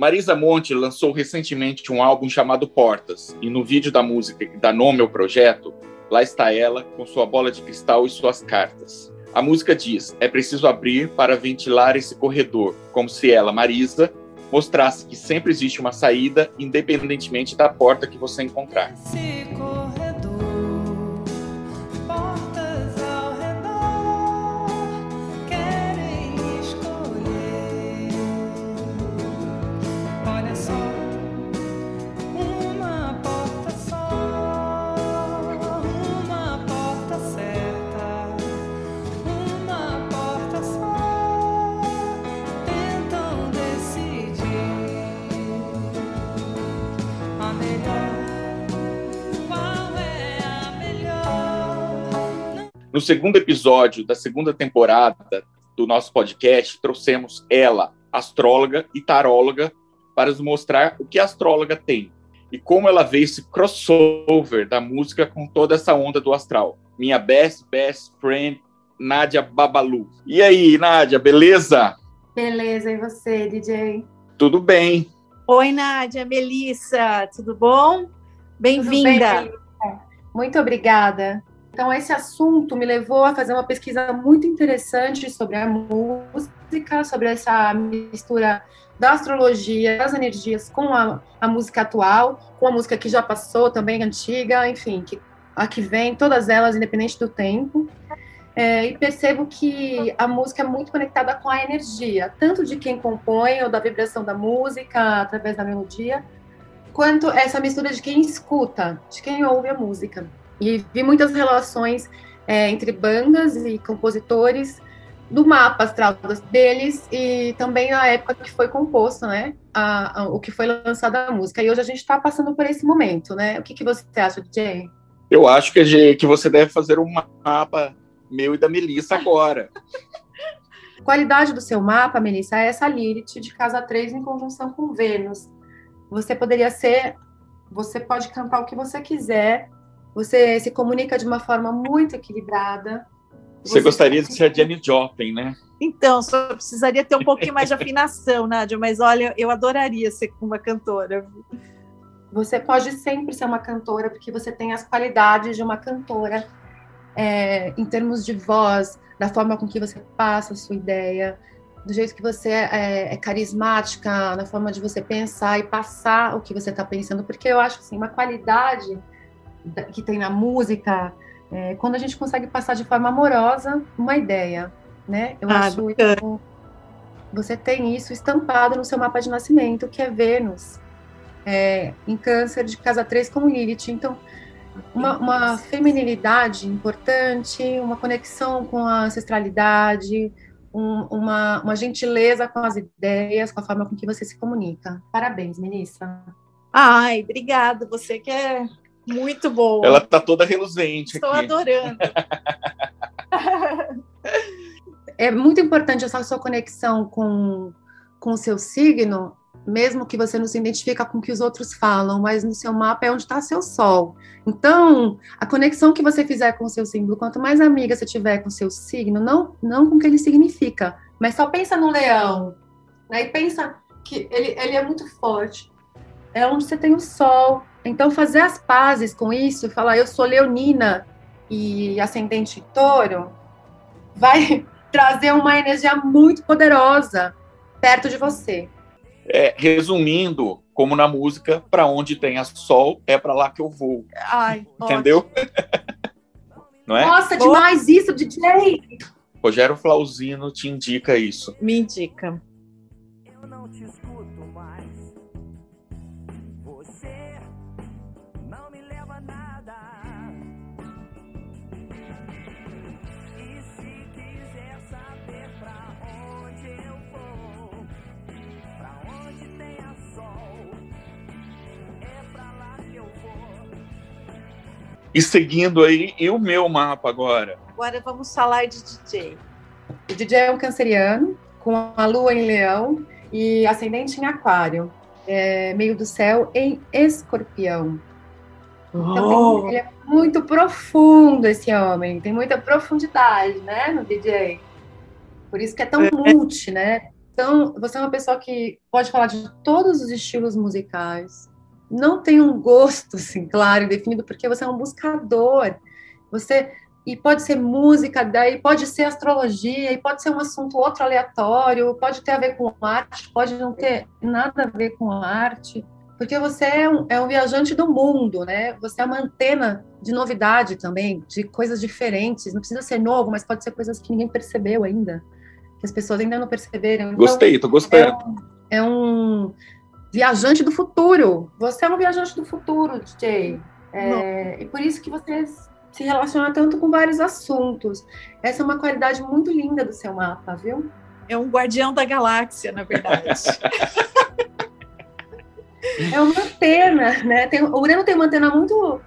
Marisa Monte lançou recentemente um álbum chamado Portas, e no vídeo da música que dá nome ao projeto, lá está ela com sua bola de cristal e suas cartas. A música diz: é preciso abrir para ventilar esse corredor, como se ela, Marisa, mostrasse que sempre existe uma saída, independentemente da porta que você encontrar. No segundo episódio da segunda temporada do nosso podcast, trouxemos ela, astróloga e taróloga, para nos mostrar o que a astróloga tem e como ela vê esse crossover da música com toda essa onda do astral. Minha best, best friend, Nádia Babalu. E aí, Nádia, beleza? Beleza, e você, DJ? Tudo bem. Oi, Nádia, Melissa, tudo bom? Bem-vinda. Muito obrigada. Então, esse assunto me levou a fazer uma pesquisa muito interessante sobre a música, sobre essa mistura da astrologia, das energias com a, a música atual, com a música que já passou, também antiga, enfim, que, a que vem, todas elas, independente do tempo. É, e percebo que a música é muito conectada com a energia, tanto de quem compõe ou da vibração da música através da melodia, quanto essa mistura de quem escuta, de quem ouve a música. E vi muitas relações é, entre bandas e compositores do mapa astral deles e também a época que foi composto, né? A, a, o que foi lançada a música. E hoje a gente está passando por esse momento, né? O que, que você acha, DJ? Eu acho que, que você deve fazer um mapa meu e da Melissa agora. Qualidade do seu mapa, Melissa, é essa Lilith de casa 3 em conjunção com Vênus. Você poderia ser, você pode cantar o que você quiser, você se comunica de uma forma muito equilibrada. Você, você gostaria de ser a Jenny Joplin, né? Então, só precisaria ter um pouquinho mais de afinação, Nádia, mas olha, eu adoraria ser uma cantora. Você pode sempre ser uma cantora, porque você tem as qualidades de uma cantora, é, em termos de voz, da forma com que você passa a sua ideia, do jeito que você é, é carismática, na forma de você pensar e passar o que você está pensando, porque eu acho assim, uma qualidade que tem na música, é, quando a gente consegue passar de forma amorosa uma ideia, né? Eu ah, acho isso, você tem isso estampado no seu mapa de nascimento, que é Vênus, é, em câncer de casa 3 com Lilith. Então, uma, uma, feminilidade importante, uma conexão com a ancestralidade, um, uma, uma gentileza com as ideias, com a forma com que você se comunica. Parabéns, Melissa. Ai, obrigada. Você que é muito bom. Ela tá toda reluzente. Estou aqui. adorando. é muito importante essa sua conexão com, com o seu signo, mesmo que você não se identifica com o que os outros falam, mas no seu mapa é onde está seu sol. Então, a conexão que você fizer com o seu símbolo, quanto mais amiga você tiver com o seu signo, não, não com o que ele significa, mas só pensa no leão, né? E pensa que ele, ele é muito forte. É onde você tem o sol, então, fazer as pazes com isso, falar eu sou leonina e ascendente touro, vai trazer uma energia muito poderosa perto de você. É, resumindo, como na música, para onde tem a sol, é para lá que eu vou. Ai, Entendeu? Não é? Nossa, demais isso, DJ! Rogério Flauzino te indica isso. Me indica. E seguindo aí, e o meu mapa agora? Agora vamos falar de DJ. O DJ é um canceriano, com a lua em leão e ascendente em aquário. É, meio do céu em escorpião. Então, oh. ele é muito profundo, esse homem. Tem muita profundidade, né, no DJ. Por isso que é tão é. multi, né? Então, você é uma pessoa que pode falar de todos os estilos musicais. Não tem um gosto, assim, claro e definido, porque você é um buscador. Você e pode ser música, daí pode ser astrologia, e pode ser um assunto outro aleatório, pode ter a ver com arte, pode não ter nada a ver com arte, porque você é um, é um viajante do mundo, né? Você é uma antena de novidade também, de coisas diferentes. Não precisa ser novo, mas pode ser coisas que ninguém percebeu ainda, que as pessoas ainda não perceberam. Então, Gostei, tô gostando. É um, é um, viajante do futuro. Você é um viajante do futuro, DJ. É, e por isso que você se relaciona tanto com vários assuntos. Essa é uma qualidade muito linda do seu mapa, viu? É um guardião da galáxia, na verdade. é uma antena, né? Tem, o Urano tem uma antena muito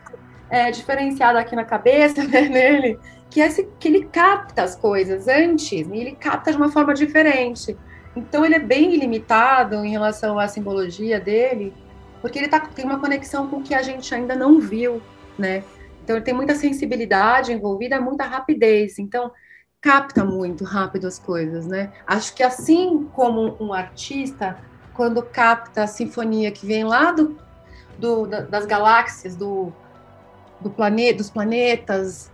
é, diferenciada aqui na cabeça, né, nele, que é esse, que ele capta as coisas antes, e ele capta de uma forma diferente. Então ele é bem ilimitado em relação à simbologia dele, porque ele tá, tem uma conexão com o que a gente ainda não viu, né? Então ele tem muita sensibilidade envolvida, muita rapidez. Então capta muito rápido as coisas, né? Acho que assim como um artista quando capta a sinfonia que vem lá do, do das galáxias, do, do planeta, dos planetas,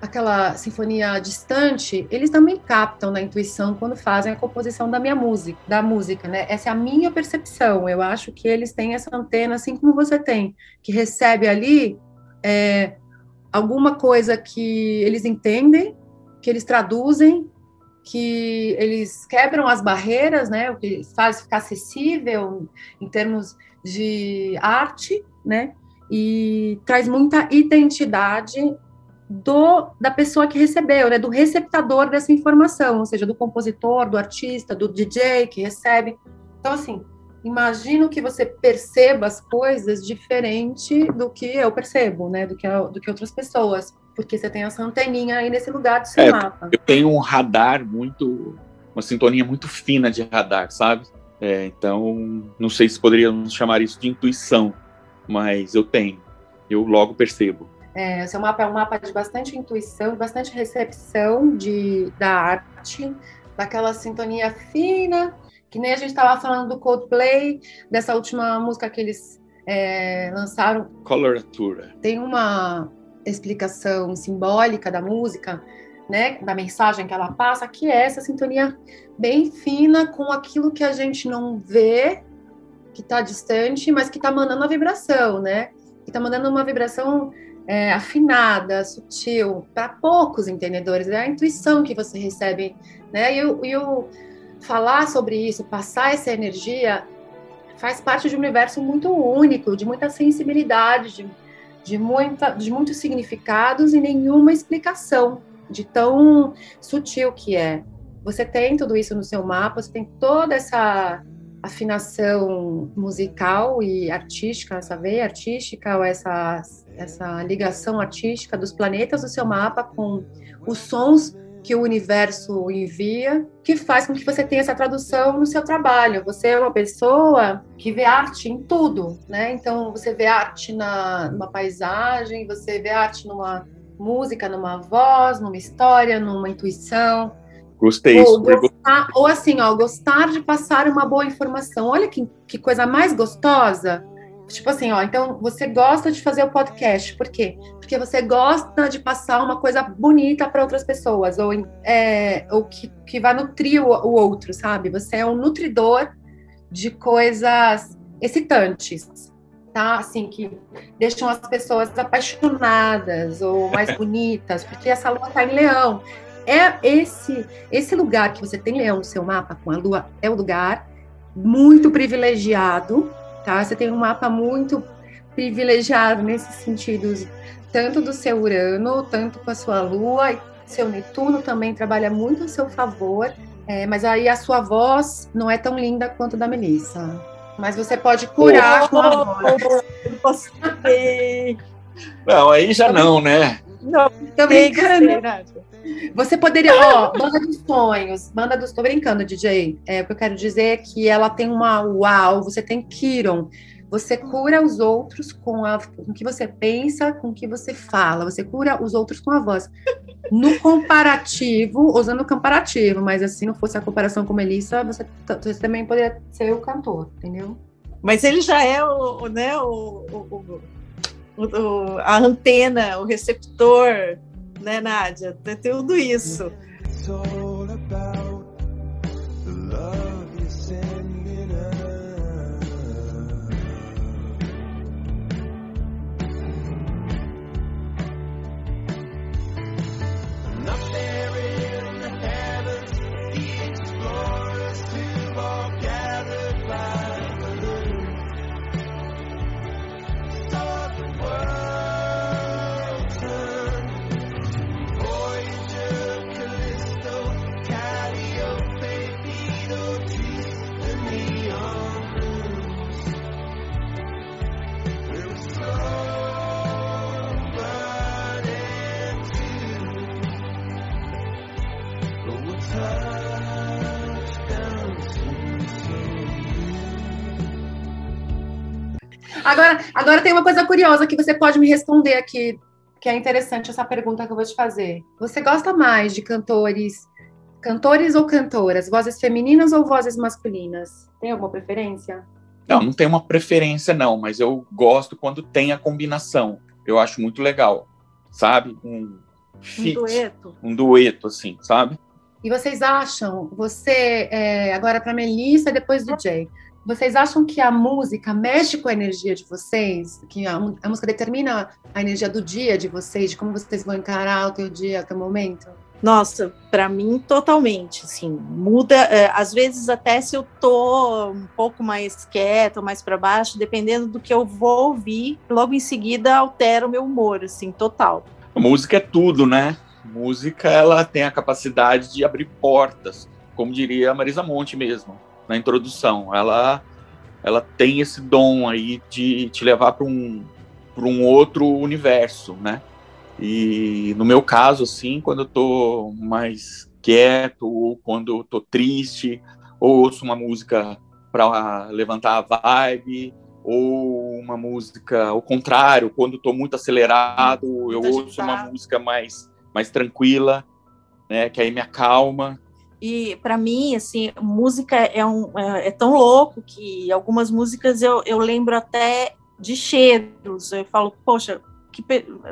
aquela sinfonia distante, eles também captam na intuição quando fazem a composição da minha música, da música, né? Essa é a minha percepção. Eu acho que eles têm essa antena, assim como você tem, que recebe ali é, alguma coisa que eles entendem, que eles traduzem que eles quebram as barreiras, né, o que faz ficar acessível em termos de arte, né, e traz muita identidade do da pessoa que recebeu, né, do receptador dessa informação, ou seja, do compositor, do artista, do DJ que recebe. Então, assim, imagino que você perceba as coisas diferente do que eu percebo, né, do que, do que outras pessoas porque você tem essa anteninha aí nesse lugar do seu é, mapa. Eu tenho um radar muito, uma sintonia muito fina de radar, sabe? É, então, não sei se poderíamos chamar isso de intuição, mas eu tenho, eu logo percebo. É, seu mapa é um mapa de bastante intuição, bastante recepção de, da arte, daquela sintonia fina, que nem a gente estava falando do Coldplay, dessa última música que eles é, lançaram. Coloratura. Tem uma, explicação simbólica da música, né, da mensagem que ela passa, que é essa sintonia bem fina com aquilo que a gente não vê, que está distante, mas que está mandando a vibração, né? Que está mandando uma vibração é, afinada, sutil, para poucos entendedores. É a intuição que você recebe, né? E o, falar sobre isso, passar essa energia, faz parte de um universo muito único, de muita sensibilidade, de de, muita, de muitos significados e nenhuma explicação de tão sutil que é. Você tem tudo isso no seu mapa, você tem toda essa afinação musical e artística, essa veia artística, ou essa, essa ligação artística dos planetas do seu mapa com os sons que o universo envia, que faz com que você tenha essa tradução no seu trabalho. Você é uma pessoa que vê arte em tudo, né? Então você vê arte na, numa paisagem, você vê arte numa música, numa voz, numa história, numa intuição. Gostei. Ou, gostar, ou assim, ó, gostar de passar uma boa informação. Olha que, que coisa mais gostosa Tipo assim, ó, então você gosta de fazer o podcast, por quê? Porque você gosta de passar uma coisa bonita para outras pessoas, ou, é, ou que, que vai nutrir o, o outro, sabe? Você é um nutridor de coisas excitantes, tá? Assim, que deixam as pessoas apaixonadas ou mais bonitas, porque essa lua tá em leão. É esse, esse lugar que você tem leão no seu mapa com a lua, é o um lugar muito privilegiado tá? Você tem um mapa muito privilegiado nesses sentidos, tanto do seu Urano, tanto com a sua Lua, e seu Netuno também trabalha muito a seu favor, é, mas aí a sua voz não é tão linda quanto a da Melissa. Mas você pode curar oh, com a voz. Não, aí já não, né? Não, tô brincando. Você poderia, ó, Banda dos Sonhos, Banda dos. Tô brincando, DJ. É, o que eu quero dizer é que ela tem uma uau, você tem Kiron. Você cura os outros com, a, com o que você pensa, com o que você fala. Você cura os outros com a voz. No comparativo, usando o comparativo, mas assim, não fosse a comparação com Melissa, você, você também poderia ser o cantor, entendeu? Mas ele já é o, né, o, o, o, a antena, o receptor, né, Nádia? Tudo isso. Agora, agora tem uma coisa curiosa que você pode me responder aqui, que é interessante essa pergunta que eu vou te fazer. Você gosta mais de cantores, cantores ou cantoras, vozes femininas ou vozes masculinas? Tem alguma preferência? Não, não tem uma preferência não, mas eu gosto quando tem a combinação. Eu acho muito legal, sabe? Um, fit, um dueto. Um dueto, assim, sabe? E vocês acham, você, é, agora para Melissa, depois do Jay, vocês acham que a música mexe com a energia de vocês? Que a, a música determina a energia do dia de vocês, de como vocês vão encarar o teu dia, o teu momento? Nossa, para mim totalmente, assim, muda, é, às vezes até se eu tô um pouco mais quieta, mais para baixo, dependendo do que eu vou ouvir, logo em seguida altera o meu humor, assim, total. A música é tudo, né? A música, ela tem a capacidade de abrir portas, como diria a Marisa Monte mesmo na introdução. Ela, ela tem esse dom aí de te levar para um, um outro universo, né? E no meu caso, assim, quando eu tô mais quieto, ou quando eu tô triste, ou ouço uma música para levantar a vibe, ou uma música ao contrário, quando estou muito acelerado, eu ouço uma música mais, mais tranquila, né, que aí me acalma. E para mim, assim, música é, um, é, é, tão louco que algumas músicas eu, eu lembro até de cheiros. Eu falo, poxa, que,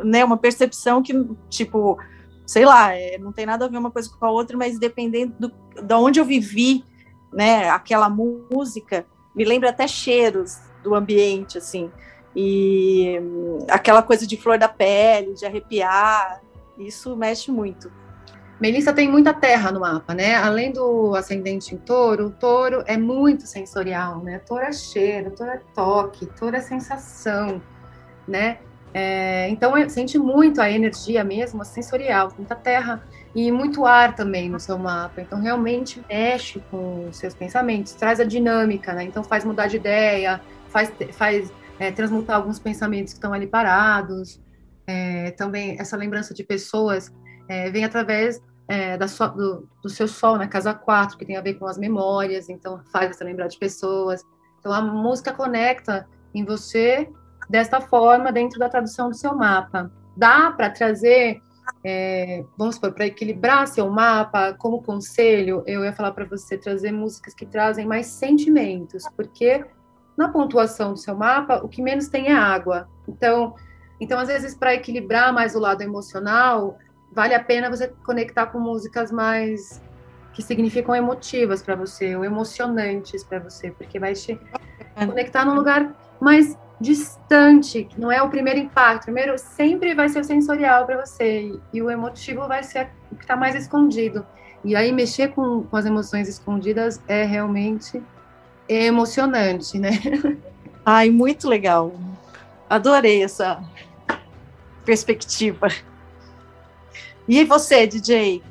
né, uma percepção que, tipo, sei lá, é, não tem nada a ver uma coisa com a outra, mas dependendo do, de onde eu vivi, né, aquela música, me lembra até cheiros do ambiente, assim. E hum, aquela coisa de flor da pele, de arrepiar, isso mexe muito. Melissa tem muita terra no mapa, né? Além do ascendente em touro, o touro é muito sensorial, né? Touro é cheiro, touro é toque, touro é sensação, né? É, então sente muito a energia mesmo, a sensorial, muita terra e muito ar também no seu mapa. Então realmente mexe com os seus pensamentos, traz a dinâmica, né? Então faz mudar de ideia, faz, faz é, transmutar alguns pensamentos que estão ali parados. É, também essa lembrança de pessoas é, vem através é, da sua, do, do, seu sol na casa 4, que tem a ver com as memórias, então faz você lembrar de pessoas. Então a música conecta em você desta forma dentro da tradução do seu mapa. Dá para trazer, é, vamos supor, para equilibrar seu mapa, como conselho, eu ia falar para você trazer músicas que trazem mais sentimentos, porque na pontuação do seu mapa, o que menos tem é água. Então, então às vezes, para equilibrar mais o lado emocional, vale a pena você conectar com músicas mais que significam emotivas para você, ou emocionantes para você, porque vai te conectar num lugar mais distante, que não é o primeiro impacto. Primeiro sempre vai ser o sensorial para você e o emotivo vai ser o que está mais escondido. E aí mexer com, com as emoções escondidas é realmente emocionante, né? Ai, muito legal. Adorei essa perspectiva. E você, DJ?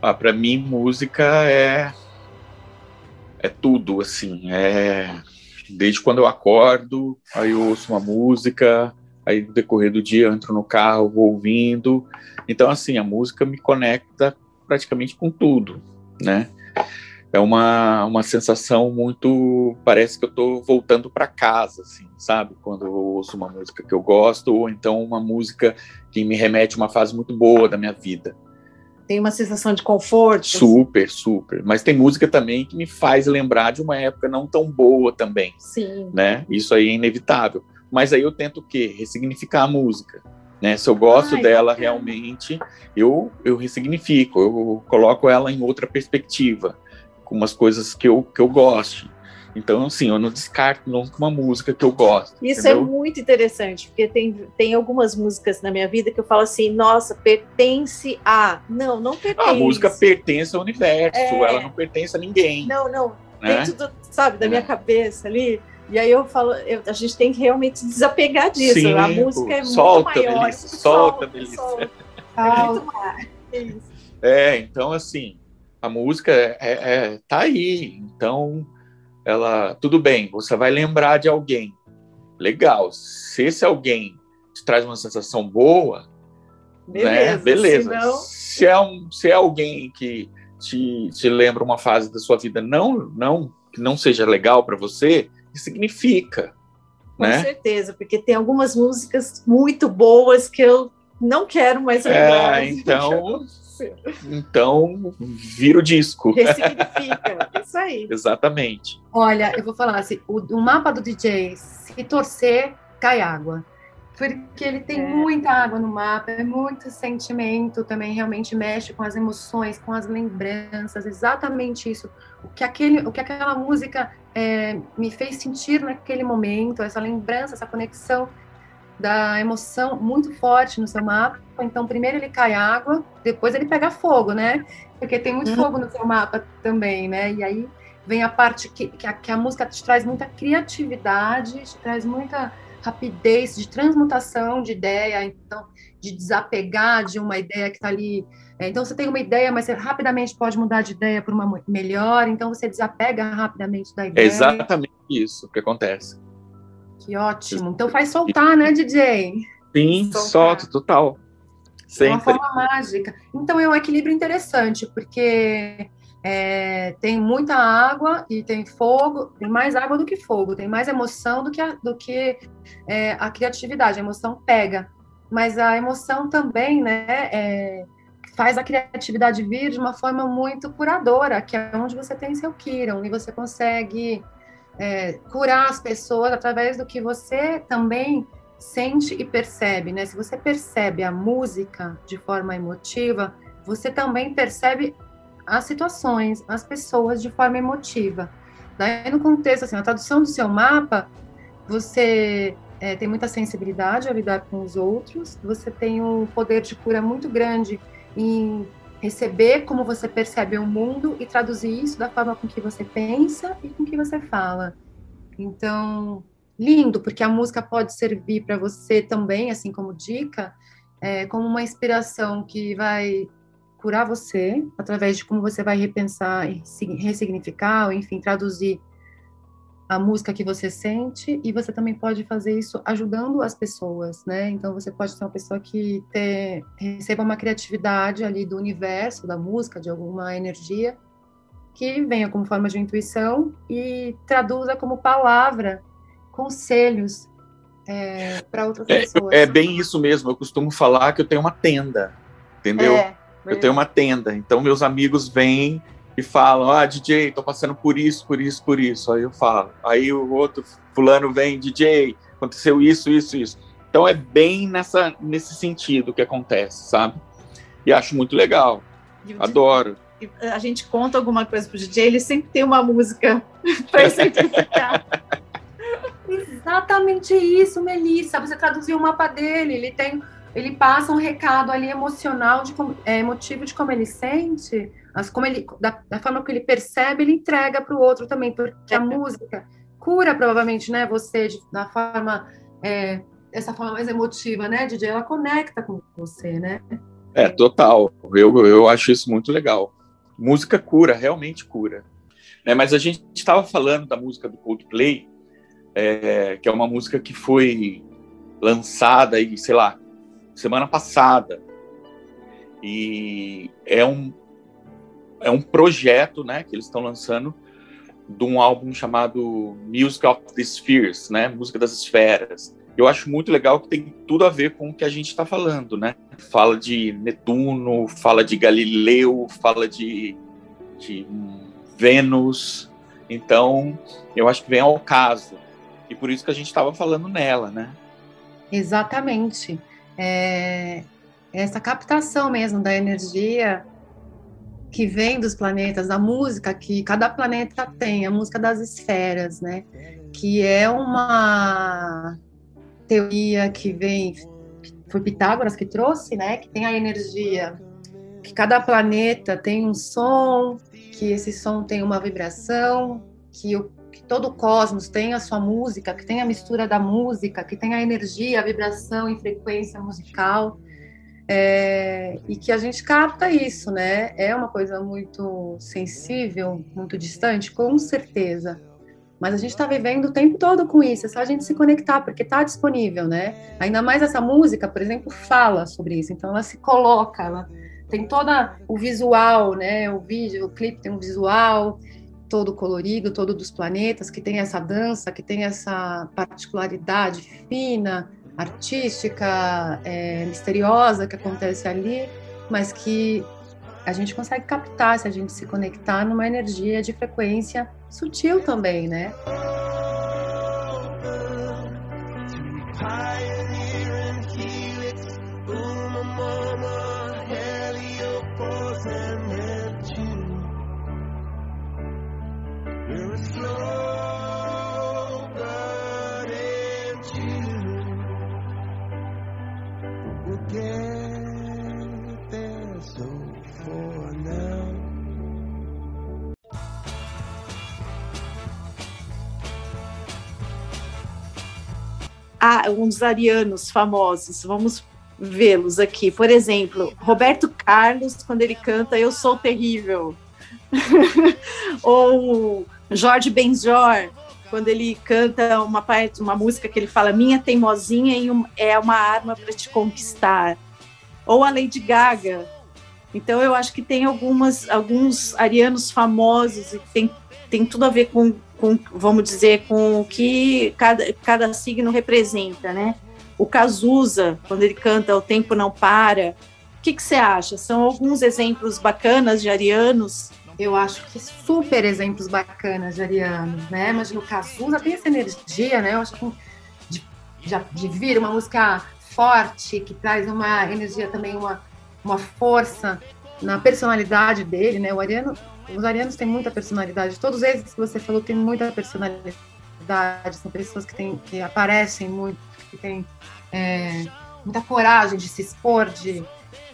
Ah, para mim, música é é tudo, assim. É desde quando eu acordo, aí eu ouço uma música, aí no decorrer do dia eu entro no carro, vou ouvindo. Então, assim, a música me conecta praticamente com tudo, né? É uma, uma sensação muito. Parece que eu estou voltando para casa, assim, sabe? Quando eu ouço uma música que eu gosto, ou então uma música que me remete a uma fase muito boa da minha vida. Tem uma sensação de conforto. Super, super. Mas tem música também que me faz lembrar de uma época não tão boa também. Sim. Né? Isso aí é inevitável. Mas aí eu tento o quê? Ressignificar a música. Né? Se eu gosto Ai, dela realmente, eu, eu ressignifico, eu coloco ela em outra perspectiva com umas coisas que eu, que eu goste. Então, assim, eu não descarto nunca uma música que eu gosto. Isso é entendeu? é muito interessante, porque tem, tem algumas músicas na minha vida que eu falo assim, nossa, pertence a. Não, não pertence. A música pertence ao universo, é... ela não pertence a ninguém. Não, não. Né? Dentro do, sabe, da é. minha cabeça ali. E aí eu falo, eu, a gente tem que realmente desapegar disso. Sim, a música é solta, muito maior. Melissa, solta, Melissa. Solta. É mais. É, então assim, a música é, é, é, tá aí. Então, ela, tudo bem, você vai lembrar de alguém. Legal. Se esse alguém te traz uma sensação boa, beleza. Né? beleza. Senão... Se, é um, se é alguém que te, te lembra uma fase da sua vida não, não que não seja legal para você, significa. Com né? certeza, porque tem algumas músicas muito boas que eu não quero mais lembrar. É, então, então, vira o disco. Ressignifica, isso aí. Exatamente. Olha, eu vou falar assim, o, o, mapa do DJ, se torcer, cai água. Porque ele tem é. muita água no mapa, é muito sentimento, também realmente mexe com as emoções, com as lembranças, exatamente isso. O que, aquele, o que aquela música é, me fez sentir naquele momento, essa lembrança, essa conexão da emoção muito forte no seu mapa. Então, primeiro ele cai água, depois ele pega fogo, né? Porque tem muito uhum. fogo no seu mapa também, né? E aí vem a parte que, que, a, que a música te traz muita criatividade, te traz muita rapidez de transmutação de ideia, então de desapegar de uma ideia que está ali. É, então você tem uma ideia, mas você rapidamente pode mudar de ideia para uma melhor. Então você desapega rapidamente da ideia. É exatamente isso que acontece. Que ótimo. Então faz soltar, né, DJ? Sim, soltar. solta, total. Sempre. uma forma mágica. Então é um equilíbrio interessante, porque é, tem muita água e tem fogo, tem mais água do que fogo, tem mais emoção do que a, do que, é, a criatividade. A emoção pega, mas a emoção também, né, é, faz a criatividade vir de uma forma muito curadora, que é onde você tem seu Kiron e você consegue é, curar as pessoas através do que você também sente e percebe, né? Se você percebe a música de forma emotiva, você também percebe as situações, as pessoas de forma emotiva. Daí, no contexto, assim, a tradução do seu mapa, você é, tem muita sensibilidade a lidar com os outros, você tem um poder de cura muito grande em receber como você percebe o mundo e traduzir isso da forma com que você pensa e com que você fala. Então, lindo, porque a música pode servir para você também, assim como dica, é, como uma inspiração que vai curar você através de como você vai repensar e ressignificar, ou enfim, traduzir a música que você sente e você também pode fazer isso ajudando as pessoas, né? Então você pode ser uma pessoa que ter, receba uma criatividade ali do universo, da música, de alguma energia que venha como forma de intuição e traduza como palavra conselhos é, para outras é, pessoas. É bem isso mesmo. Eu costumo falar que eu tenho uma tenda, entendeu? É, eu tenho uma tenda. Então meus amigos vêm e falam: Ah, DJ, tô passando por isso, por isso, por isso. Aí eu falo. Aí o outro fulano vem, DJ, aconteceu isso, isso, isso. Então é bem nessa, nesse sentido que acontece, sabe? E acho muito legal. Adoro. A gente conta alguma coisa pro DJ, ele sempre tem uma música para exemplificar. Exatamente isso, Melissa. Você traduziu o mapa dele, ele tem, ele passa um recado ali emocional, de, é, emotivo de como ele sente, as, como ele, da, da forma que ele percebe, ele entrega para o outro também, porque a música cura provavelmente, né, você de, da forma, é, essa forma mais emotiva, né, DJ, ela conecta com você, né? É, total. Eu, eu acho isso muito legal. Música cura, realmente cura. É, mas a gente estava falando da música do Coldplay, é, que é uma música que foi lançada aí, sei lá, semana passada. E é um é um projeto, né, que eles estão lançando de um álbum chamado Music of the Spheres, né, música das esferas. Eu acho muito legal que tem tudo a ver com o que a gente está falando, né? Fala de Netuno, fala de Galileu, fala de, de Vênus. Então, eu acho que vem ao caso. E por isso que a gente estava falando nela, né? Exatamente. É, essa captação mesmo da energia que vem dos planetas, da música que cada planeta tem, a música das esferas, né? Que é uma teoria que vem, foi Pitágoras que trouxe, né? Que tem a energia, que cada planeta tem um som, que esse som tem uma vibração, que, o, que todo o cosmos tem a sua música, que tem a mistura da música, que tem a energia, a vibração e frequência musical. É, e que a gente capta isso, né? É uma coisa muito sensível, muito distante, com certeza. Mas a gente está vivendo o tempo todo com isso, é só a gente se conectar, porque está disponível, né? Ainda mais essa música, por exemplo, fala sobre isso, então ela se coloca, ela tem todo o visual, né? O vídeo, o clipe tem um visual todo colorido, todo dos planetas, que tem essa dança, que tem essa particularidade fina, artística, é, misteriosa que acontece ali, mas que a gente consegue captar se a gente se conectar numa energia de frequência sutil também, né? Ah, uns arianos famosos, vamos vê-los aqui. Por exemplo, Roberto Carlos, quando ele canta Eu Sou Terrível. Ou Jorge Benjor, quando ele canta uma parte, uma música que ele fala Minha teimosinha é uma arma para te conquistar. Ou a Lady Gaga. Então eu acho que tem algumas, alguns arianos famosos e tem, tem tudo a ver com com, vamos dizer, com o que cada, cada signo representa, né? O Cazuza, quando ele canta O Tempo Não Para, o que, que você acha? São alguns exemplos bacanas de arianos? Eu acho que super exemplos bacanas de arianos, né? Imagina o Cazuza tem essa energia, né? Eu acho que de, de, de vir uma música forte, que traz uma energia também, uma, uma força na personalidade dele, né? O Ariano os arianos têm muita personalidade. Todos eles que você falou têm muita personalidade. São pessoas que, têm, que aparecem muito, que têm é, muita coragem de se expor, de,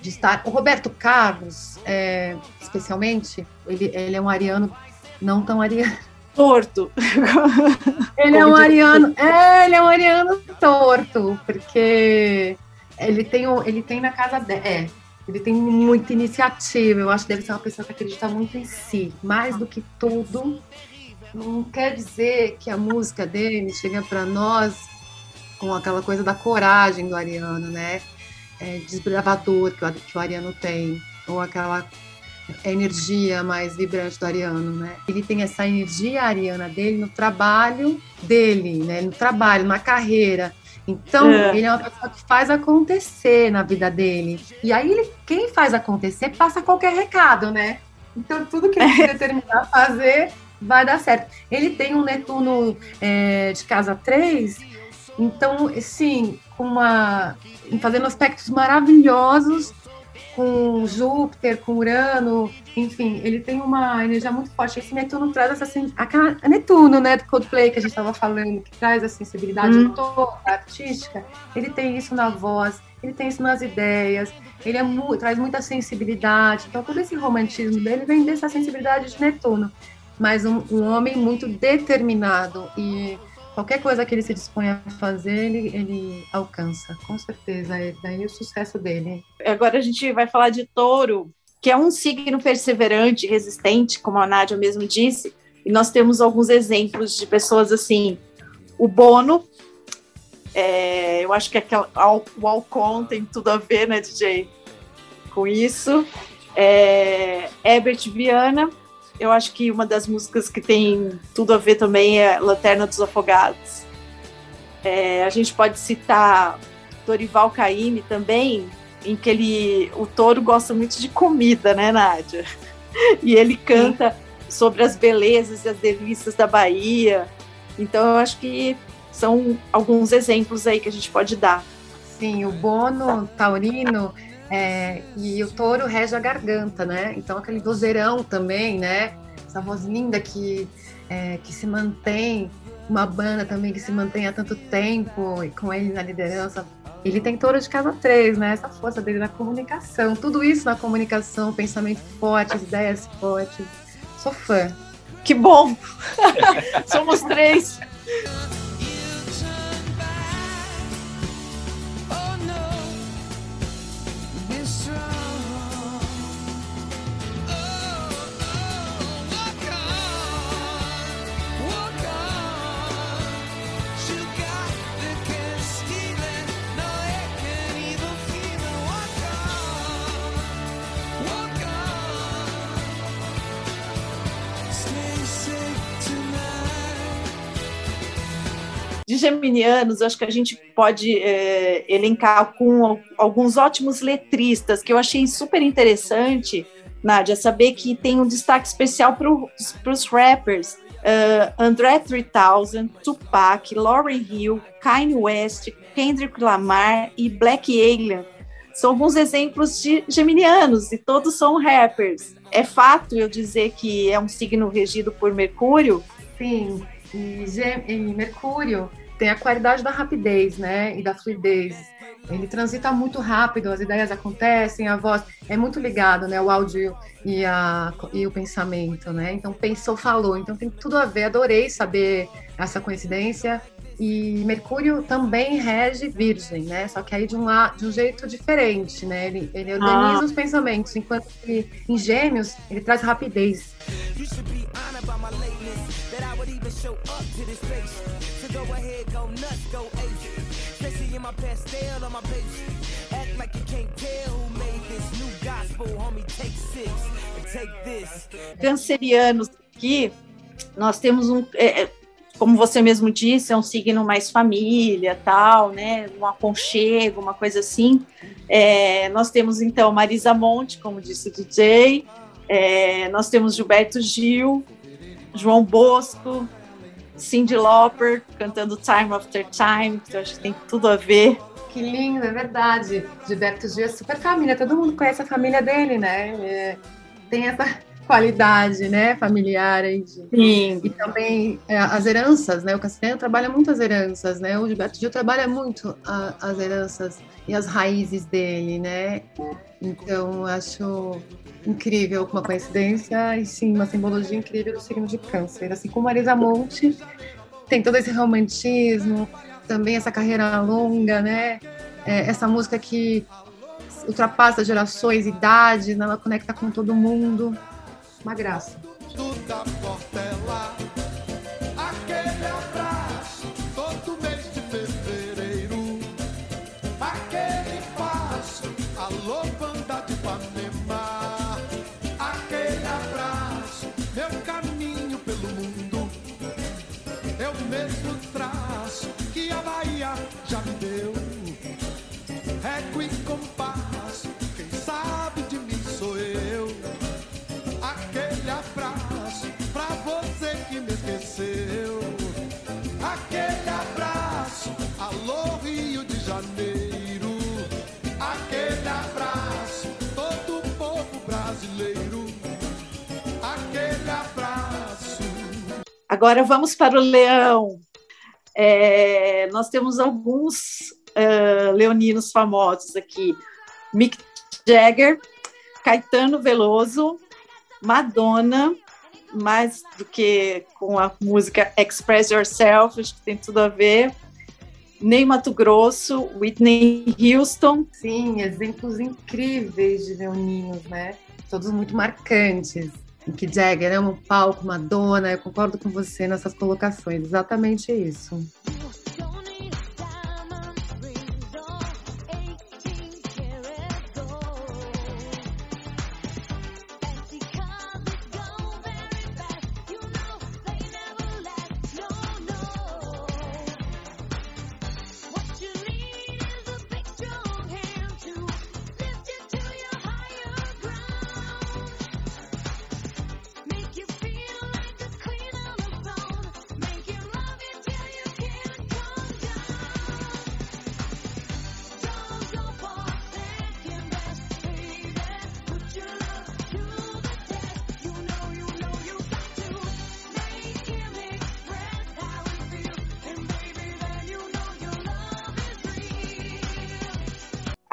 de estar. O Roberto Carlos, é, especialmente, ele, ele é um ariano não tão ariano. Torto. Ele é um ariano. É, ele é um ariano torto, porque ele tem, ele tem na casa dele. É, ele tem muita iniciativa. Eu acho que deve ser uma pessoa que acredita muito em si. Mais do que tudo, não quer dizer que a música dele chega para nós com aquela coisa da coragem do Ariano, né? É, desbravador que o, que o Ariano tem, ou aquela energia mais vibrante do Ariano, né? Ele tem essa energia ariana dele no trabalho dele, né? No trabalho, na carreira. Então, é. ele é uma pessoa que faz acontecer na vida dele. E aí, ele, quem faz acontecer passa qualquer recado, né? Então, tudo que ele determinar a fazer vai dar certo. Ele tem um Netuno é, de casa 3, então, sim, com uma, fazendo aspectos maravilhosos com Júpiter, com Urano, enfim, ele tem uma energia muito forte. Esse Netuno traz essa a Netuno, né, do Coldplay que a gente estava falando, que traz a sensibilidade hum. toda artística. Ele tem isso na voz, ele tem isso nas ideias, ele é traz muita sensibilidade. Então, todo esse romantismo dele vem dessa sensibilidade de Netuno. Mas um, um homem muito determinado e qualquer coisa que ele se dispõe a fazer, ele, ele alcança, com certeza. É daí o sucesso dele. Agora a gente vai falar de touro, que é um signo perseverante, resistente, como a Nádia mesmo disse, e nós temos alguns exemplos de pessoas assim. O Bono, é, eu acho que aquela, o Alcon tem tudo a ver, né, DJ? Com isso. É, Herbert Viana, eu acho que uma das músicas que tem tudo a ver também é Lanterna dos Afogados. É, a gente pode citar Dorival Caymmi também, em que ele, o touro gosta muito de comida, né, Nádia? E ele canta Sim. sobre as belezas e as delícias da Bahia. Então, eu acho que são alguns exemplos aí que a gente pode dar. Sim, o Bono taurino é, e o touro rege a garganta, né? Então aquele vozeirão também, né? Essa voz linda que, é, que se mantém, uma banda também que se mantém há tanto tempo e com ele na liderança. Ele tem touro de casa três, né? Essa força dele na comunicação, tudo isso na comunicação, pensamento forte, ideias fortes. Sou fã. Que bom! Somos três. De geminianos, acho que a gente pode é, elencar com alguns ótimos letristas, que eu achei super interessante, Nádia, saber que tem um destaque especial para os rappers. Uh, André 3000, Tupac, Lauryn Hill, Kanye West, Kendrick Lamar e Black Alien. São alguns exemplos de geminianos e todos são rappers. É fato eu dizer que é um signo regido por Mercúrio? Sim, e, e Mercúrio tem a qualidade da rapidez, né, e da fluidez. Ele transita muito rápido, as ideias acontecem, a voz é muito ligado, né, o áudio e, a, e o pensamento, né. Então pensou, falou. Então tem tudo a ver. Adorei saber essa coincidência. E Mercúrio também rege Virgem, né? Só que aí de um, de um jeito diferente, né? Ele, ele organiza ah. os pensamentos, enquanto que em Gêmeos ele traz rapidez. Cancerianos aqui, nós temos um. É, é como você mesmo disse, é um signo mais família, tal, né? Um aconchego, uma coisa assim. É, nós temos então Marisa Monte, como disse o DJ, é, nós temos Gilberto Gil, João Bosco, Cindy Lauper cantando Time After Time, que eu acho que tem tudo a ver. Que lindo, é verdade. Gilberto Gil é super família, todo mundo conhece a família dele, né? É, tem essa qualidade, né, familiar aí de, Sim. e também é, as heranças, né? O Cassiano trabalha muito as heranças, né? O Gilberto Gil trabalha muito a, as heranças e as raízes dele, né? Então acho incrível, uma coincidência e sim uma simbologia incrível do signo de Câncer, assim como Marisa Monte tem todo esse romantismo, também essa carreira longa, né? É, essa música que ultrapassa gerações, idades, ela conecta com todo mundo uma graça. Agora vamos para o leão. É, nós temos alguns uh, leoninos famosos aqui. Mick Jagger, Caetano Veloso, Madonna, mais do que com a música Express Yourself, acho que tem tudo a ver. Ney Mato Grosso, Whitney Houston. Sim, exemplos incríveis de leoninos, né? Todos muito marcantes. Que Jagger é um palco, Madonna, eu concordo com você nessas colocações, exatamente isso.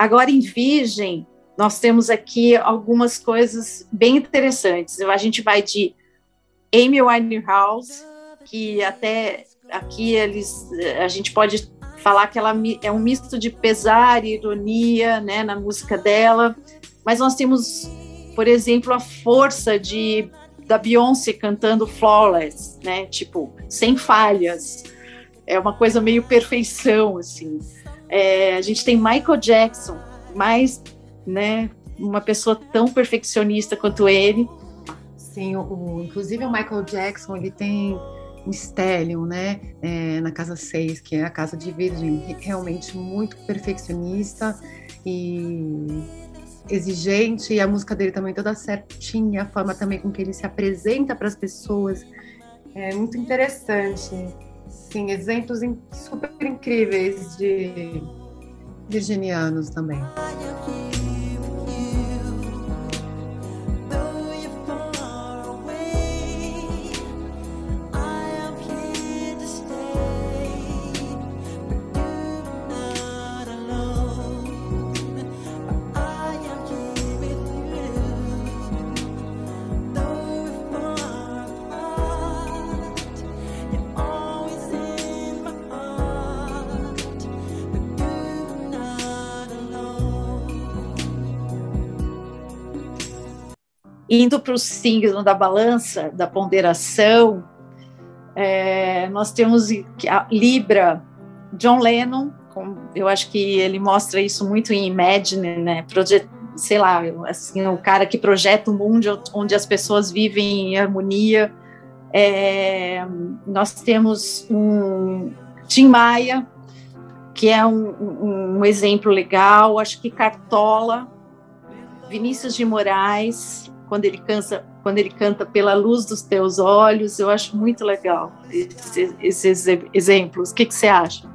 Agora, em Virgem, nós temos aqui algumas coisas bem interessantes. A gente vai de Amy Winehouse, que até aqui eles, a gente pode falar que ela é um misto de pesar e ironia, né, na música dela. Mas nós temos, por exemplo, a força de da Beyoncé cantando Flawless, né, tipo sem falhas. É uma coisa meio perfeição, assim. É, a gente tem Michael Jackson, mais, né, uma pessoa tão perfeccionista quanto ele. Sim, o, o, inclusive o Michael Jackson, ele tem um Stellium, né, é, na casa 6, que é a casa de Virgem, realmente muito perfeccionista e exigente, e a música dele também toda certinha, a forma também com que ele se apresenta para as pessoas é muito interessante. Sim, exemplos super incríveis de virginianos também. Indo para o signo da balança, da ponderação, é, nós temos a Libra, John Lennon, com, eu acho que ele mostra isso muito em Imagine, né? Projet, sei lá, assim, o cara que projeta um mundo onde as pessoas vivem em harmonia. É, nós temos um Tim Maia, que é um, um exemplo legal, acho que Cartola, Vinícius de Moraes, quando ele canta, quando ele canta pela luz dos teus olhos, eu acho muito legal esses, esses exemplos. O que, que você acha?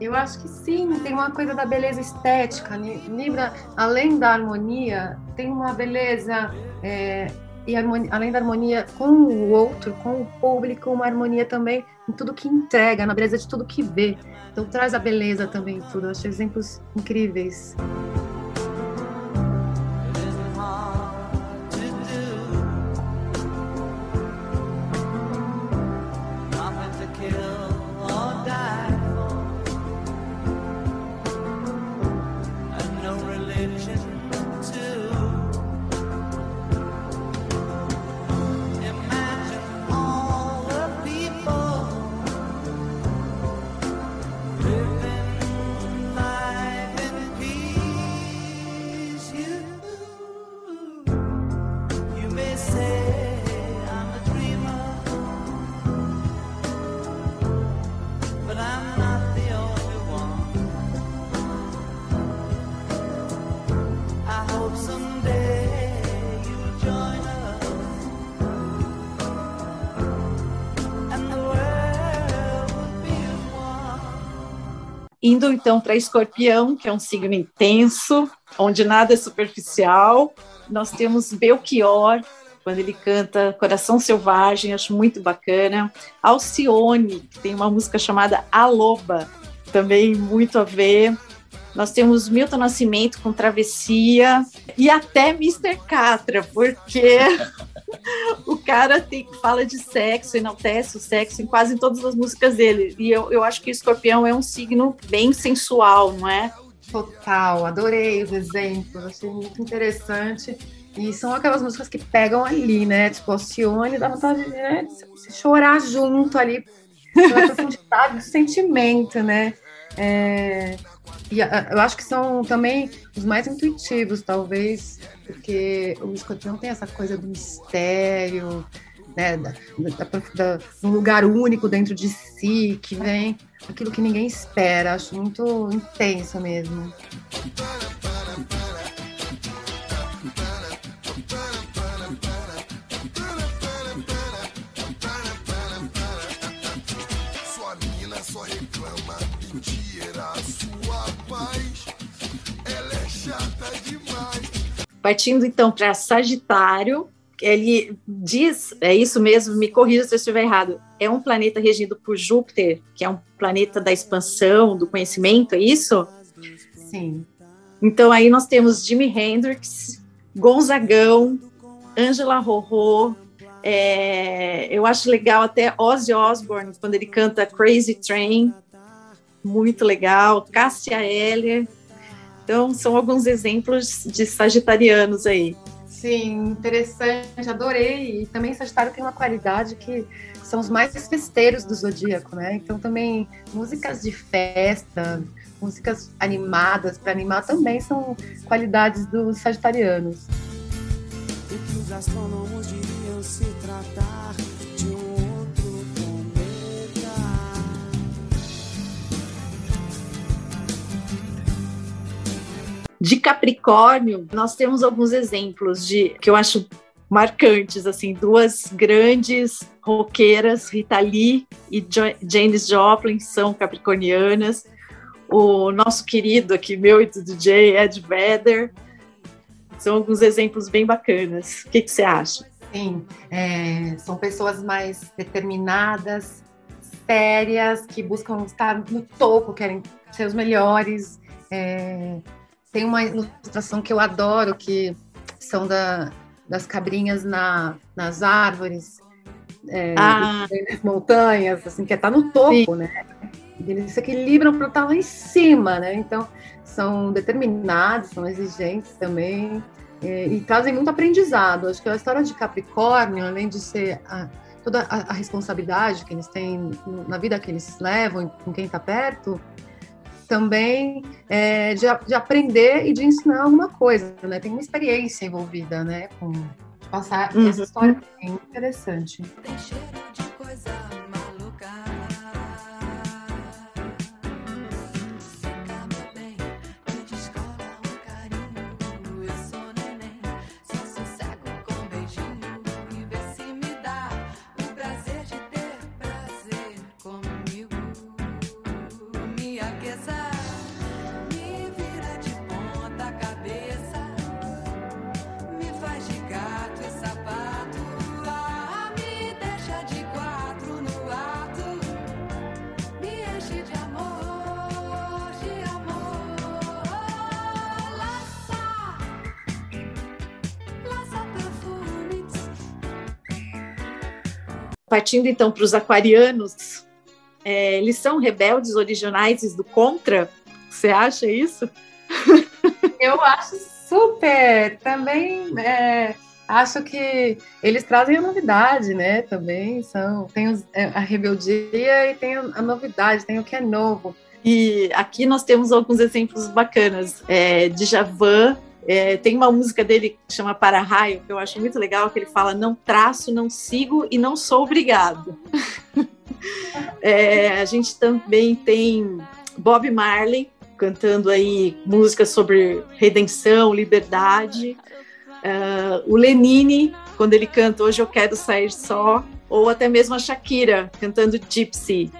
Eu acho que sim, tem uma coisa da beleza estética. Libra, além da harmonia, tem uma beleza é, e harmonia, além da harmonia com o outro, com o público, uma harmonia também em tudo que entrega, na beleza de tudo que vê. Então traz a beleza também em tudo. Eu acho exemplos incríveis. Indo então para Escorpião, que é um signo intenso, onde nada é superficial, nós temos Belchior, quando ele canta Coração Selvagem, acho muito bacana. Alcione, que tem uma música chamada A Loba, também muito a ver. Nós temos Milton Nascimento com Travessia e até Mr. Catra, porque o cara tem, fala de sexo, enaltece o sexo em quase todas as músicas dele. E eu, eu acho que o escorpião é um signo bem sensual, não é? Total, adorei os exemplos, achei muito interessante. E são aquelas músicas que pegam ali, né? Tipo, Alcione, dá vontade de, né, de chorar junto ali, pela profundidade do sentimento, né? É, e eu acho que são também os mais intuitivos, talvez, porque o escorpião tem essa coisa do mistério, né, da, da, da, um lugar único dentro de si, que vem aquilo que ninguém espera. Acho muito intenso mesmo. Partindo então para Sagitário, ele diz, é isso mesmo, me corrija se eu estiver errado, é um planeta regido por Júpiter, que é um planeta da expansão, do conhecimento, é isso? Sim. Então aí nós temos Jimi Hendrix, Gonzagão, Angela Rorô, é, eu acho legal até Ozzy Osbourne, quando ele canta Crazy Train, muito legal, Cássia Eller. Então, são alguns exemplos de sagitarianos aí. Sim, interessante, adorei. E também Sagitário tem uma qualidade que são os mais festeiros do zodíaco, né? Então, também músicas de festa, músicas animadas para animar também são qualidades dos sagitarianos. O que os astrônomos diriam se tratar De Capricórnio, nós temos alguns exemplos de que eu acho marcantes, assim, duas grandes roqueiras, Rita Lee e jo Janis Joplin, são capricornianas o nosso querido aqui, meu e do DJ, Ed Vedder. São alguns exemplos bem bacanas. O que, você acha? Sim, é, são pessoas mais determinadas, sérias, que buscam estar no topo, querem ser os melhores. É, tem uma ilustração que eu adoro, que são da, das cabrinhas na, nas árvores, é, ah. nas montanhas, assim, que é tá no topo, Sim. né? eles se equilibram para estar lá em cima, né? Então, são determinados, são exigentes também e, e trazem muito aprendizado. Acho que a história de Capricórnio, além de ser a, toda a, a, responsabilidade que eles têm na vida que eles levam com quem está perto, também é, de, de, aprender e de ensinar alguma coisa, né? Tem uma experiência envolvida, né? Com passar uhum. essa história é interessante. Tem partindo então para os aquarianos, é, eles são rebeldes originais do contra? Você acha isso? Eu acho super. Também é, acho que eles trazem a novidade, né? Também são tem os, é, a rebeldia e tem a novidade, tem o que é novo. E aqui nós temos alguns exemplos bacanas. É, Djavan é, tem uma música dele que chama Para Raio, que eu acho muito legal, que ele fala: Não traço, não sigo e não sou obrigado. é, a gente também tem Bob Marley cantando aí músicas sobre redenção, liberdade. Uh, o Lenine, quando ele canta Hoje Eu Quero Sair Só, ou até mesmo a Shakira cantando Gypsy.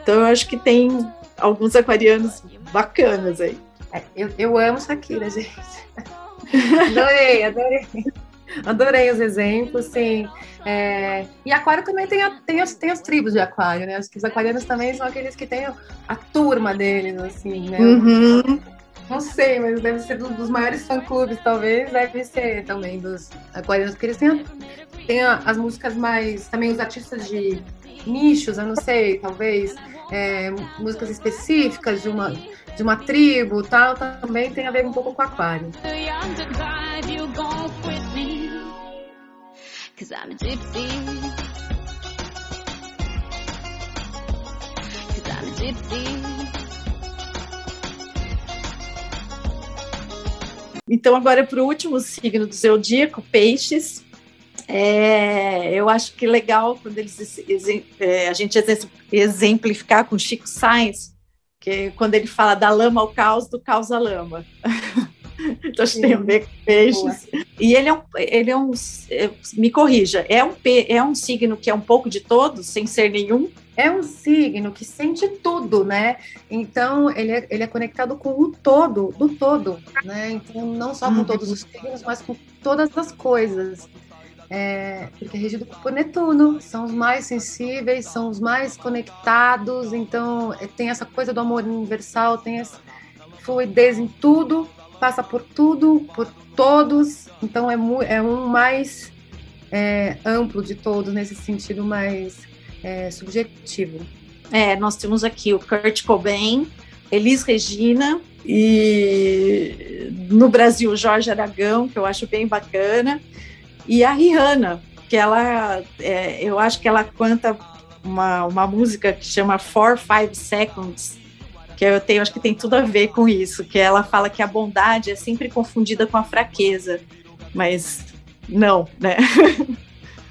Então eu acho que tem alguns aquarianos bacanas aí. É, eu, eu amo Shakira, gente. adorei, adorei. Adorei os exemplos, sim. É, e Aquário também tem, a, tem, as, tem as tribos de Aquário, né? Acho que os aquarianos também são aqueles que têm a turma deles, assim, né? Uhum. Não sei, mas deve ser dos, dos maiores fã-clubes, talvez, deve ser também dos aquarianos, porque eles têm, a, têm a, as músicas mais. Também os artistas de nichos, eu não sei, talvez, é, músicas específicas de uma de uma tribo, tal, também tem a ver um pouco com aquário. Então, agora para o último signo do zodíaco, peixes. É, eu acho que legal quando eles é, a gente exemplificar com Chico Sainz, que quando ele fala da lama ao caos, do caos à lama. então acho que tem a ver com peixes. Boa. E ele é um, ele é um, é, me corrija, é um, é um signo que é um pouco de todos, sem ser nenhum? É um signo que sente tudo, né? Então, ele é, ele é conectado com o todo, do todo, né? Então, não só com uhum. todos os signos, mas com todas as coisas é, porque é regido por Netuno, são os mais sensíveis, são os mais conectados, então é, tem essa coisa do amor universal, tem essa fluidez em tudo, passa por tudo, por todos, então é, é um mais é, amplo de todos, nesse sentido mais é, subjetivo. É, nós temos aqui o Kurt Cobain, Elis Regina e no Brasil Jorge Aragão, que eu acho bem bacana, e a Rihanna, que ela, é, eu acho que ela canta uma, uma música que chama Four Five Seconds, que eu tenho, acho que tem tudo a ver com isso, que ela fala que a bondade é sempre confundida com a fraqueza, mas não, né?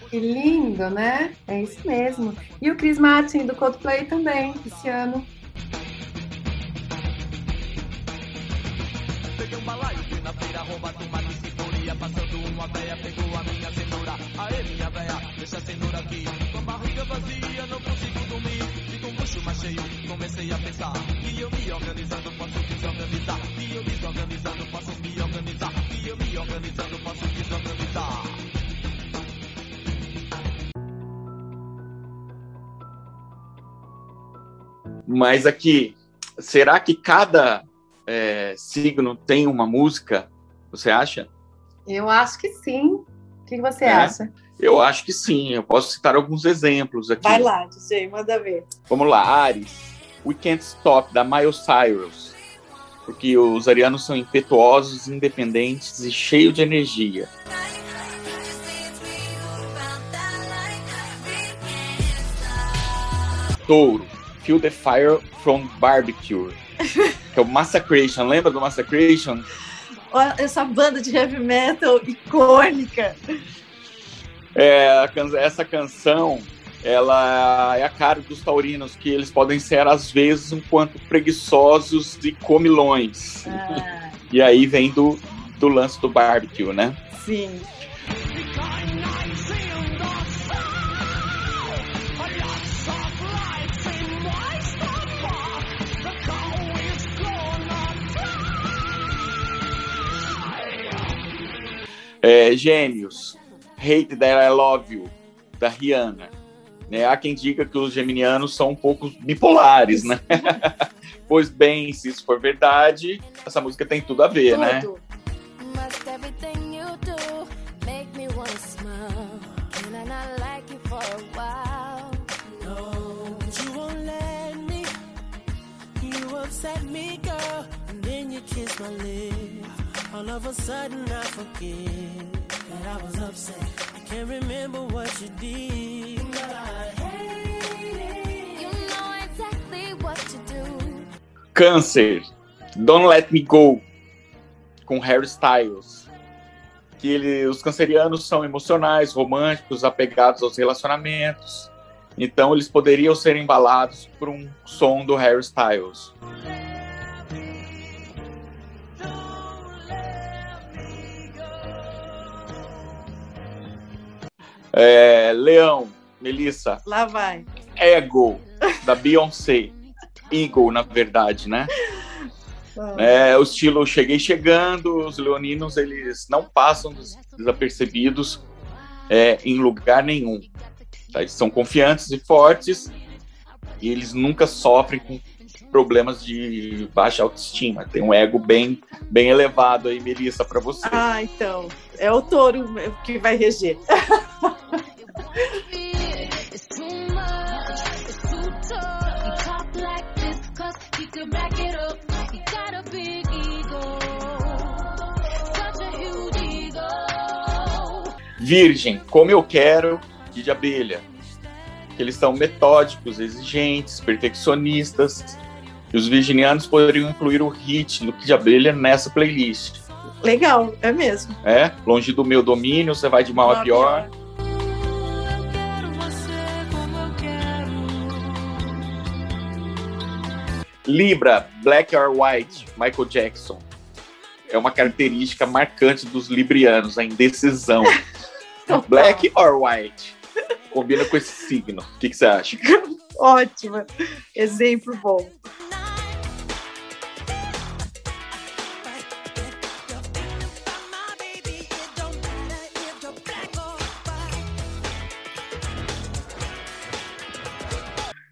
Que lindo, né? É isso mesmo. E o Chris Martin do Coldplay também, esse ano. Peguei um balaio, fui na feira, rouba tomate, cebolinha, passando uma veia, pegou a minha veia, deixa a cenoura aqui. Com a barriga vazia, não consigo dormir. Fico um bucho mais cheio, comecei a pensar. Que eu me organizando, posso desorganizar. Que eu desorganizando, posso me organizar. Que eu me organizando, posso desorganizar. Mas aqui, será que cada é, signo tem uma música? Você acha? Eu acho que sim. O que você é? acha? Eu acho que sim. Eu posso citar alguns exemplos aqui. Vai lá, DJ, manda ver. Vamos lá, Ares. We Can't Stop, da Miles Cyrus. Porque os arianos são impetuosos, independentes e cheios de energia. Touro. Feel the Fire from Barbecue, que é o Massacration. Lembra do Massacration? Essa banda de heavy metal icônica. É, essa canção ela é a cara dos taurinos, que eles podem ser, às vezes, um quanto preguiçosos e comilões. Ah. E aí vem do, do lance do barbecue, né? Sim. É, Gênios, Hate That I Love You, da Rihanna. Né? Há quem diga que os geminianos são um pouco bipolares, né? pois bem, se isso for verdade, essa música tem tudo a ver, né? tudo. né? upset me, girl, and then you kiss my lips. All of a sudden I forget that I was upset. I can't remember what you did, but I hate it. You know exactly what to do. Câncer, Don't Let Me Go, com Harry Styles. Que ele, os cancerianos são emocionais, românticos, apegados aos relacionamentos. Então eles poderiam ser embalados por um som do Harry Styles. É, Leão, Melissa. Lá vai. Ego, da Beyoncé. Eagle, na verdade, né? É, o estilo Cheguei Chegando, os leoninos, eles não passam desapercebidos é, em lugar nenhum. Tá? Eles são confiantes e fortes e eles nunca sofrem com problemas de baixa autoestima. Tem um ego bem, bem elevado aí, Melissa, para você. Ah, então. É o touro que vai reger. Virgem, como eu quero, de abelha. Eles são metódicos, exigentes, perfeccionistas. E os virginianos poderiam incluir o hit do Kid Abelha nessa playlist. Legal, é mesmo. É, longe do meu domínio, você vai de mal a pior. pior. Libra, Black or White, Michael Jackson. É uma característica marcante dos librianos, a indecisão. Black or White? Combina com esse signo. O que, que você acha? Ótimo. Exemplo bom.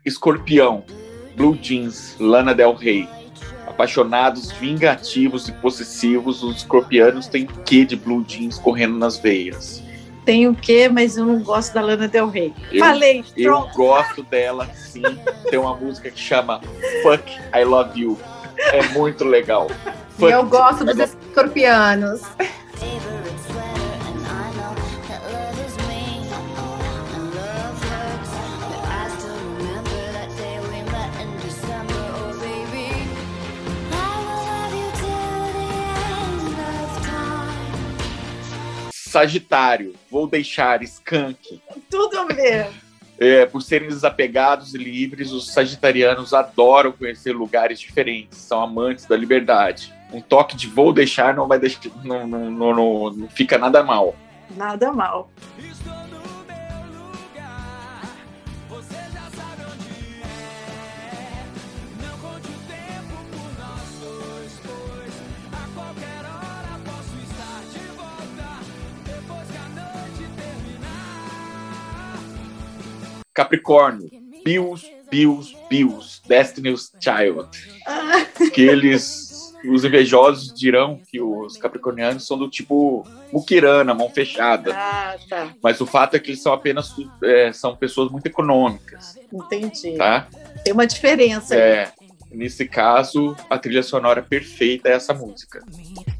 Escorpião, Blue Jeans, Lana Del Rey. Apaixonados, vingativos e possessivos, os escorpianos têm quê de blue jeans correndo nas veias. Tem o quê, mas eu não gosto da Lana Del Rey. Eu, Falei, Eu pronto. gosto dela, sim. Tem uma música que chama Fuck I Love You. É muito legal. E Fuck eu gosto dos Love- escorpianos. Sagitário, vou deixar Skank. Tudo a ver. É, por serem desapegados e livres, os sagitarianos adoram conhecer lugares diferentes, são amantes da liberdade. Um toque de vou deixar não vai deixar, não, não, não, não- não fica nada mal. Nada mal. Estou Capricórnio, Bills, Bills, Bills, Destiny's Child. Que eles, os invejosos dirão que os capricornianos são do tipo muquirana, mão fechada. ah, tá. Mas o fato é que eles são apenas é, são pessoas muito econômicas, Entendi. tá? Tem uma diferença aí. É, nesse caso, a trilha sonora perfeita é essa música.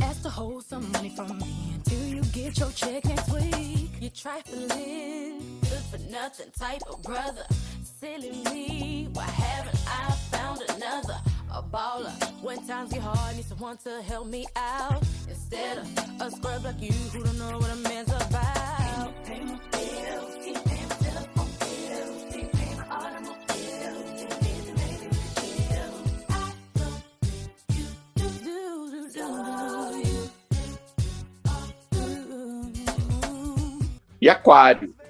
Ask nothing type of brother. Silly me, why haven't I found another? A baller. When times get hard, need someone to help me out. Instead of a scrub like you who don't know what a man's about. Pay my bills, keep paying my telephone bills, keep paying my keep. I you, do, do, do, do. E Aquário.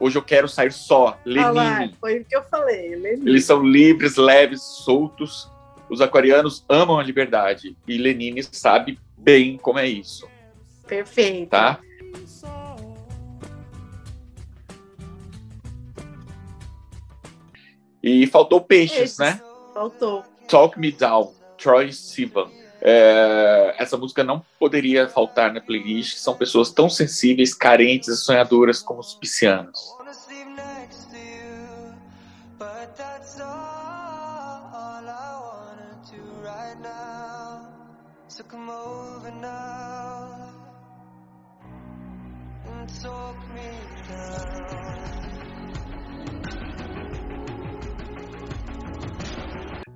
Hoje eu quero sair só, Ah Lenine. foi o que eu falei. Lenine. Eles são livres, leves, soltos. Os aquarianos amam a liberdade e Lenine sabe bem como é isso, Perfeito. tá? E faltou peixes, Peixes. né? Faltou. Talk Me Down, Troy Sivan. É, essa música não poderia faltar na playlist. São pessoas tão sensíveis, carentes e sonhadoras como os piscianos.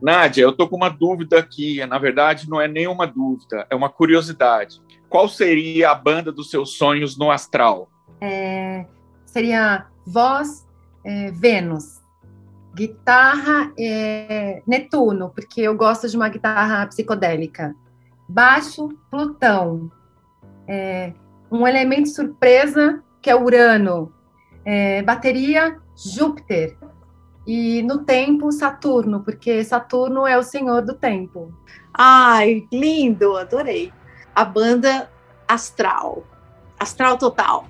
Nádia, eu tô com uma dúvida aqui. Na verdade, não é nenhuma dúvida, é uma curiosidade. Qual seria a banda dos seus sonhos no astral? É, seria voz é, Vênus, guitarra é, Netuno, porque eu gosto de uma guitarra psicodélica. Baixo Plutão, É, um elemento surpresa que é Urano, É, bateria Júpiter e no tempo Saturno, porque Saturno é o senhor do tempo. Ai, lindo, adorei. A banda Astral. Astral Total.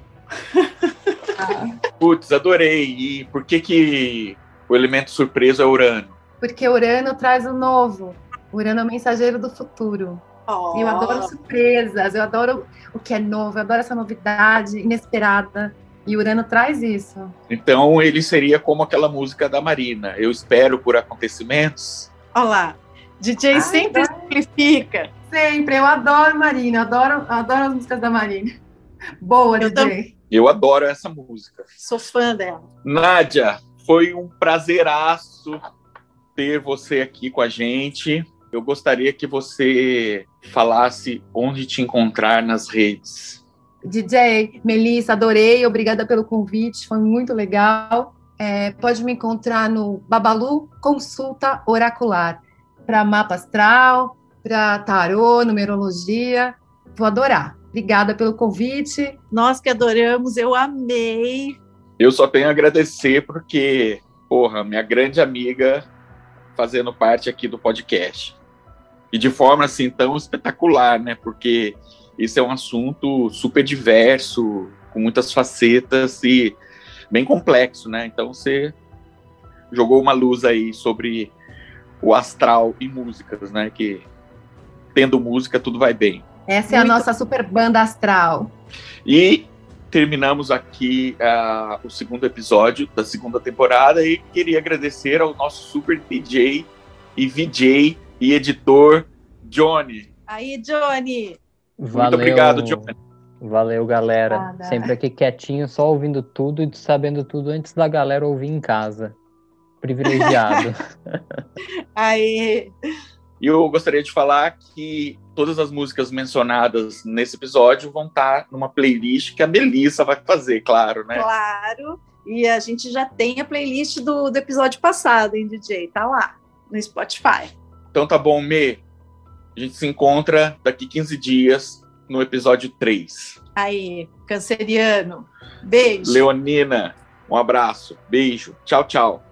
Putz, adorei. E por que, que o elemento surpresa é Urano? Porque Urano traz o novo. Urano é o mensageiro do futuro. Oh, Eu adoro surpresas, eu adoro o que é novo, eu adoro essa novidade inesperada. E Urano traz isso. Então ele seria como aquela música da Marina. Eu espero por acontecimentos. Olha lá. DJ Ai, sempre simplifica. Sempre, eu adoro Marina, eu adoro, adoro as músicas da Marina. Boa, Eu DJ. Eu adoro essa música. Sou fã dela. Nádia, foi um prazeraço ter você aqui com a gente. Eu gostaria que você falasse onde te encontrar nas redes. DJ, Melissa, adorei, obrigada pelo convite, foi muito legal. É, pode me encontrar no Babalu Consulta Oracular, para mapa astral, para tarô, numerologia. Vou adorar. Obrigada pelo convite. Nós que adoramos, eu amei. Eu só tenho a agradecer porque, porra, minha grande amiga fazendo parte aqui do podcast. E de forma assim tão espetacular, né? Porque isso é um assunto super diverso, com muitas facetas e bem complexo, né? Então você jogou uma luz aí sobre o astral e músicas, né? Que tendo música, tudo vai bem. Essa é a Muito. nossa super banda astral. E terminamos aqui ah, o segundo episódio da segunda temporada e queria agradecer ao nosso super DJ e VJ e editor Johnny. Aí, Johnny. Muito obrigado, Johnny. Valeu, galera. Obrigada. Sempre aqui quietinho, só ouvindo tudo e sabendo tudo antes da galera ouvir em casa. Privilegiado. Aí. E eu gostaria de falar que todas as músicas mencionadas nesse episódio vão estar numa playlist que a Melissa vai fazer, claro, né? Claro. E a gente já tem a playlist do, do episódio passado, hein, DJ? Tá lá, no Spotify. Então tá bom, Me. A gente se encontra daqui 15 dias no episódio 3. Aí, canceriano. Beijo. Leonina, um abraço, beijo, tchau, tchau.